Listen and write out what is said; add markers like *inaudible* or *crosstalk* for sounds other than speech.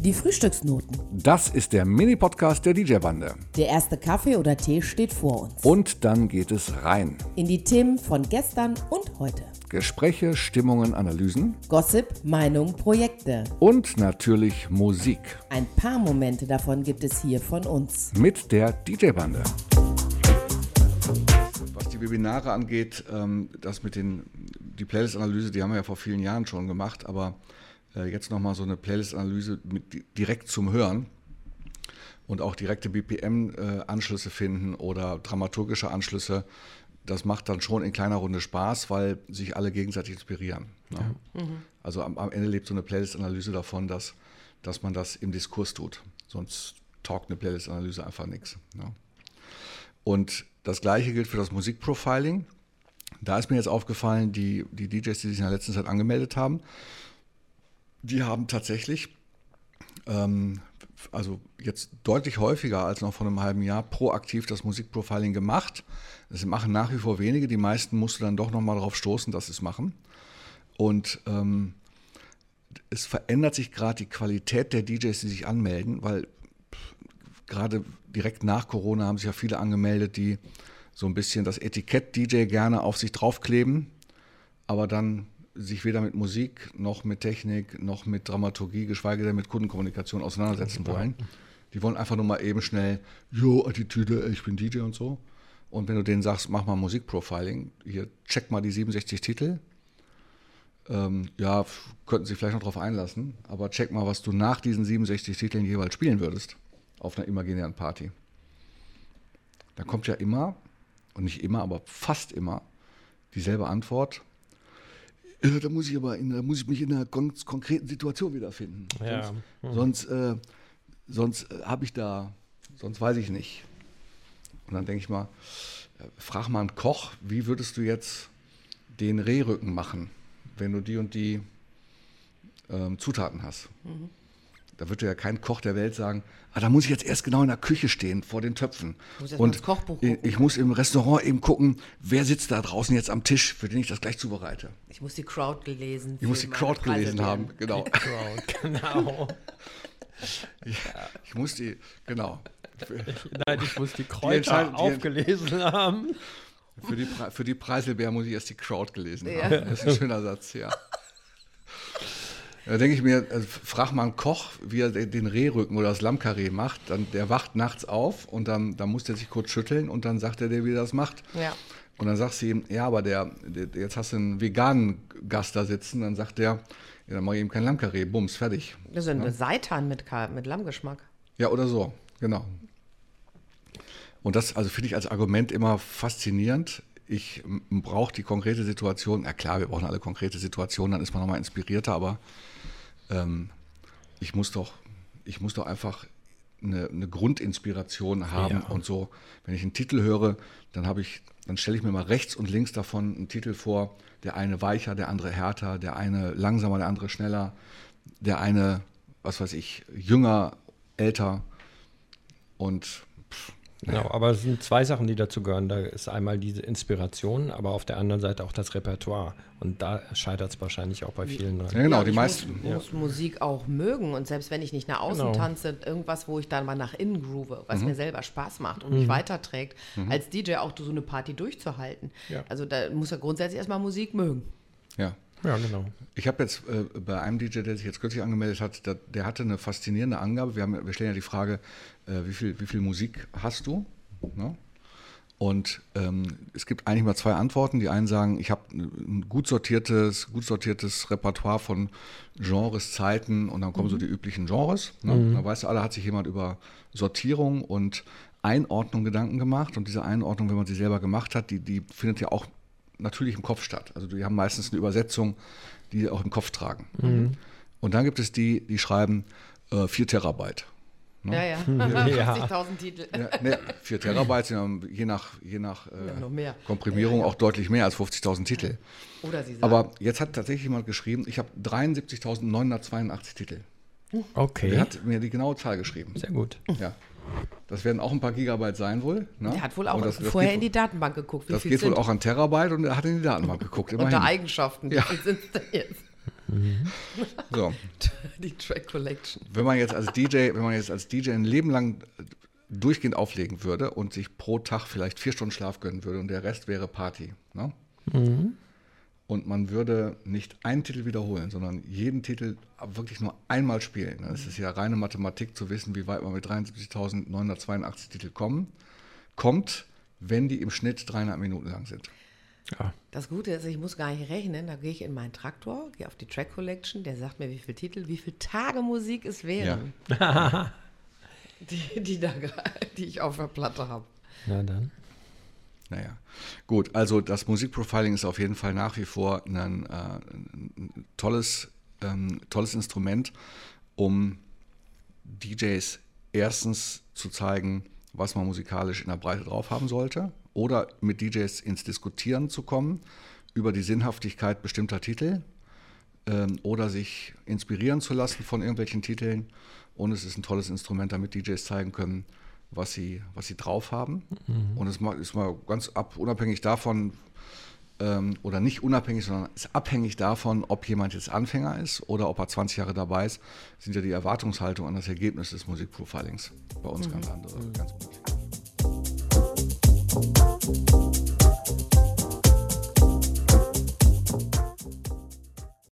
Die Frühstücksnoten. Das ist der Mini-Podcast der DJ-Bande. Der erste Kaffee oder Tee steht vor uns. Und dann geht es rein. In die Themen von gestern und heute. Gespräche, Stimmungen, Analysen Gossip, Meinung, Projekte. und natürlich Musik Ein paar Momente davon gibt es hier von uns. mit der DJ-Bande. Was die Webinare angeht, ähm, das mit den, die Playlist-Analyse, die haben wir ja vor vielen Jahren schon gemacht, aber äh, jetzt nochmal so eine Playlist-Analyse direkt zum Hören und auch direkte BPM-Anschlüsse finden oder dramaturgische Anschlüsse, das macht dann schon in kleiner Runde Spaß, weil sich alle gegenseitig inspirieren. Ne? Also am, am Ende lebt so eine Playlist-Analyse davon, dass, dass man das im Diskurs tut. Sonst taugt eine Playlist-Analyse einfach nichts. Ne? Und das gleiche gilt für das Musikprofiling. Da ist mir jetzt aufgefallen, die, die DJs, die sich in der letzten Zeit angemeldet haben, die haben tatsächlich, ähm, also jetzt deutlich häufiger als noch vor einem halben Jahr, proaktiv das Musikprofiling gemacht. Das machen nach wie vor wenige. Die meisten musst du dann doch nochmal darauf stoßen, dass sie es machen. Und ähm, es verändert sich gerade die Qualität der DJs, die sich anmelden, weil gerade direkt nach Corona haben sich ja viele angemeldet, die so ein bisschen das Etikett DJ gerne auf sich draufkleben, aber dann sich weder mit Musik noch mit Technik noch mit Dramaturgie, geschweige denn mit Kundenkommunikation auseinandersetzen wollen. Die wollen einfach nur mal eben schnell, jo, Attitüde, ich bin DJ und so. Und wenn du denen sagst, mach mal Musikprofiling, hier check mal die 67 Titel, ähm, ja, könnten Sie vielleicht noch drauf einlassen, aber check mal, was du nach diesen 67 Titeln jeweils spielen würdest auf einer imaginären Party. Da kommt ja immer, und nicht immer, aber fast immer, dieselbe Antwort. Äh, da muss ich aber in, da muss ich mich in einer ganz konkreten Situation wiederfinden. Ja. Sonst, sonst, äh, sonst äh, habe ich da, sonst weiß ich nicht. Und dann denke ich mal, äh, frag mal einen Koch, wie würdest du jetzt den Rehrücken machen, wenn du die und die ähm, Zutaten hast? Da wird dir ja kein Koch der Welt sagen, ah, da muss ich jetzt erst genau in der Küche stehen, vor den Töpfen. Kochbuch ich, gucken. ich muss im Restaurant eben gucken, wer sitzt da draußen jetzt am Tisch, für den ich das gleich zubereite. Ich muss die Crowd gelesen. Ich muss die Crowd gelesen haben, genau. Crowd, *laughs* genau. Ich muss die, genau. Nein, ich muss die Kräuter die- aufgelesen haben. für die, Pre- für die Preiselbeer muss ich erst die Crowd gelesen Ja. haben. Das ist ein schöner Satz, ja. Da denke ich mir, also frag mal einen Koch, wie er den Rehrücken oder das Lammkarree macht. Dann, der wacht nachts auf und dann, dann muss der sich kurz schütteln und dann sagt er dir, wie er das macht. Ja. Und dann sagst du ihm, ja, aber der, der, jetzt hast du einen veganen Gast da sitzen. Dann sagt der, ja, dann mach ich ihm kein Lammkarree, bums, fertig. Das ist eine Seitan mit, mit Lammgeschmack. Ja, oder so, genau. Und das also finde ich als Argument immer faszinierend. Ich brauche die konkrete Situation. Ja klar, wir brauchen alle konkrete Situationen, dann ist man nochmal inspirierter, aber ähm, ich muss doch, ich muss doch einfach eine, eine Grundinspiration haben Ja. und so. Wenn ich einen Titel höre, dann habe ich, dann stelle ich mir mal rechts und links davon einen Titel vor, der eine weicher, der andere härter, der eine langsamer, der andere schneller, der eine, was weiß ich, jünger, älter und Genau, aber es sind zwei Sachen, die dazu gehören. Da ist einmal diese Inspiration, aber auf der anderen Seite auch das Repertoire. Und da scheitert es wahrscheinlich auch bei vielen dran. ja, genau, Ja, die ich meisten. Muss, muss Musik auch mögen. Und selbst wenn ich nicht nach außen Genau. tanze, irgendwas, wo ich dann mal nach innen groove, Mhm. was mir selber Spaß macht und mich weiterträgt, als DJ auch so eine Party durchzuhalten. Ja. Also da muss er grundsätzlich erstmal Musik mögen. Ja. Ja, genau. Ich habe jetzt äh, bei einem DJ, der sich jetzt kürzlich angemeldet hat, der, der hatte eine faszinierende Angabe. Wir, haben, wir stellen ja die Frage, äh, wie, viel, wie viel Musik hast du? Ne? Und ähm, es gibt eigentlich mal zwei Antworten. Die einen sagen, ich habe ein gut sortiertes, gut sortiertes Repertoire von Genres, Zeiten und dann kommen so die üblichen Genres. Ne? Da weißt du, alle hat sich jemand über Sortierung und Einordnung Gedanken gemacht. Und diese Einordnung, wenn man sie selber gemacht hat, die, die findet ja auch natürlich im Kopf statt. Also die haben meistens eine Übersetzung, die sie auch im Kopf tragen. Und dann gibt es die, die schreiben äh, 4 Terabyte. Ja, ja. *laughs* *laughs* Ja. 50.000 Titel. Ja, ne, 4 Terabyte sind ja je nach, je nach äh. Komprimierung auch deutlich mehr als 50.000 Titel. Oder sie sagen, Aber jetzt hat tatsächlich jemand geschrieben, ich habe 73.982 Titel. Okay. Der hat mir die genaue Zahl geschrieben. Sehr gut. Ja. Das werden auch ein paar Gigabyte sein wohl. Ne? der hat wohl auch das, das vorher in die Datenbank geguckt, wie Das viel geht wohl sind auch an Terabyte und er hat in die Datenbank geguckt. unter Immerhin. Eigenschaften. Ja. Wie sind denn jetzt? Mhm. *laughs* So. *laughs* Die Track Collection. Wenn man jetzt als DJ, wenn man jetzt als DJ ein Leben lang durchgehend auflegen würde und sich pro Tag vielleicht vier Stunden Schlaf gönnen würde und der Rest wäre Party. Ne? Mhm. Und man würde nicht einen Titel wiederholen, sondern jeden Titel wirklich nur einmal spielen. Es ist ja reine Mathematik zu wissen, wie weit man mit 73.982 Titel kommen, kommt, wenn die im Schnitt dreieinhalb Minuten lang sind. Ja. Das Gute ist, ich muss gar nicht rechnen. Da gehe ich in meinen Traktor, gehe auf die Track Collection, der sagt mir, wie viele Titel, wie viele Tage Musik es wären. Ja. *laughs* die, die, da, die ich auf der Platte habe. Na dann. Naja, gut, also das Musikprofiling ist auf jeden Fall nach wie vor ein, äh, ein tolles, ähm, tolles Instrument, um DJs erstens zu zeigen, was man musikalisch in der Breite drauf haben sollte, oder mit DJs ins Diskutieren zu kommen über die Sinnhaftigkeit bestimmter Titel ähm, oder sich inspirieren zu lassen von irgendwelchen Titeln. Und es ist ein tolles Instrument, damit DJs zeigen können, was sie, was sie drauf haben. Mhm. Und es ist mal ganz ab, unabhängig davon, ähm, oder nicht unabhängig, sondern ist abhängig davon, ob jemand jetzt Anfänger ist oder ob er 20 Jahre dabei ist, sind ja die Erwartungshaltung an das Ergebnis des Musikprofilings bei uns mhm. ganz andere, mhm. ganz unterschiedlich.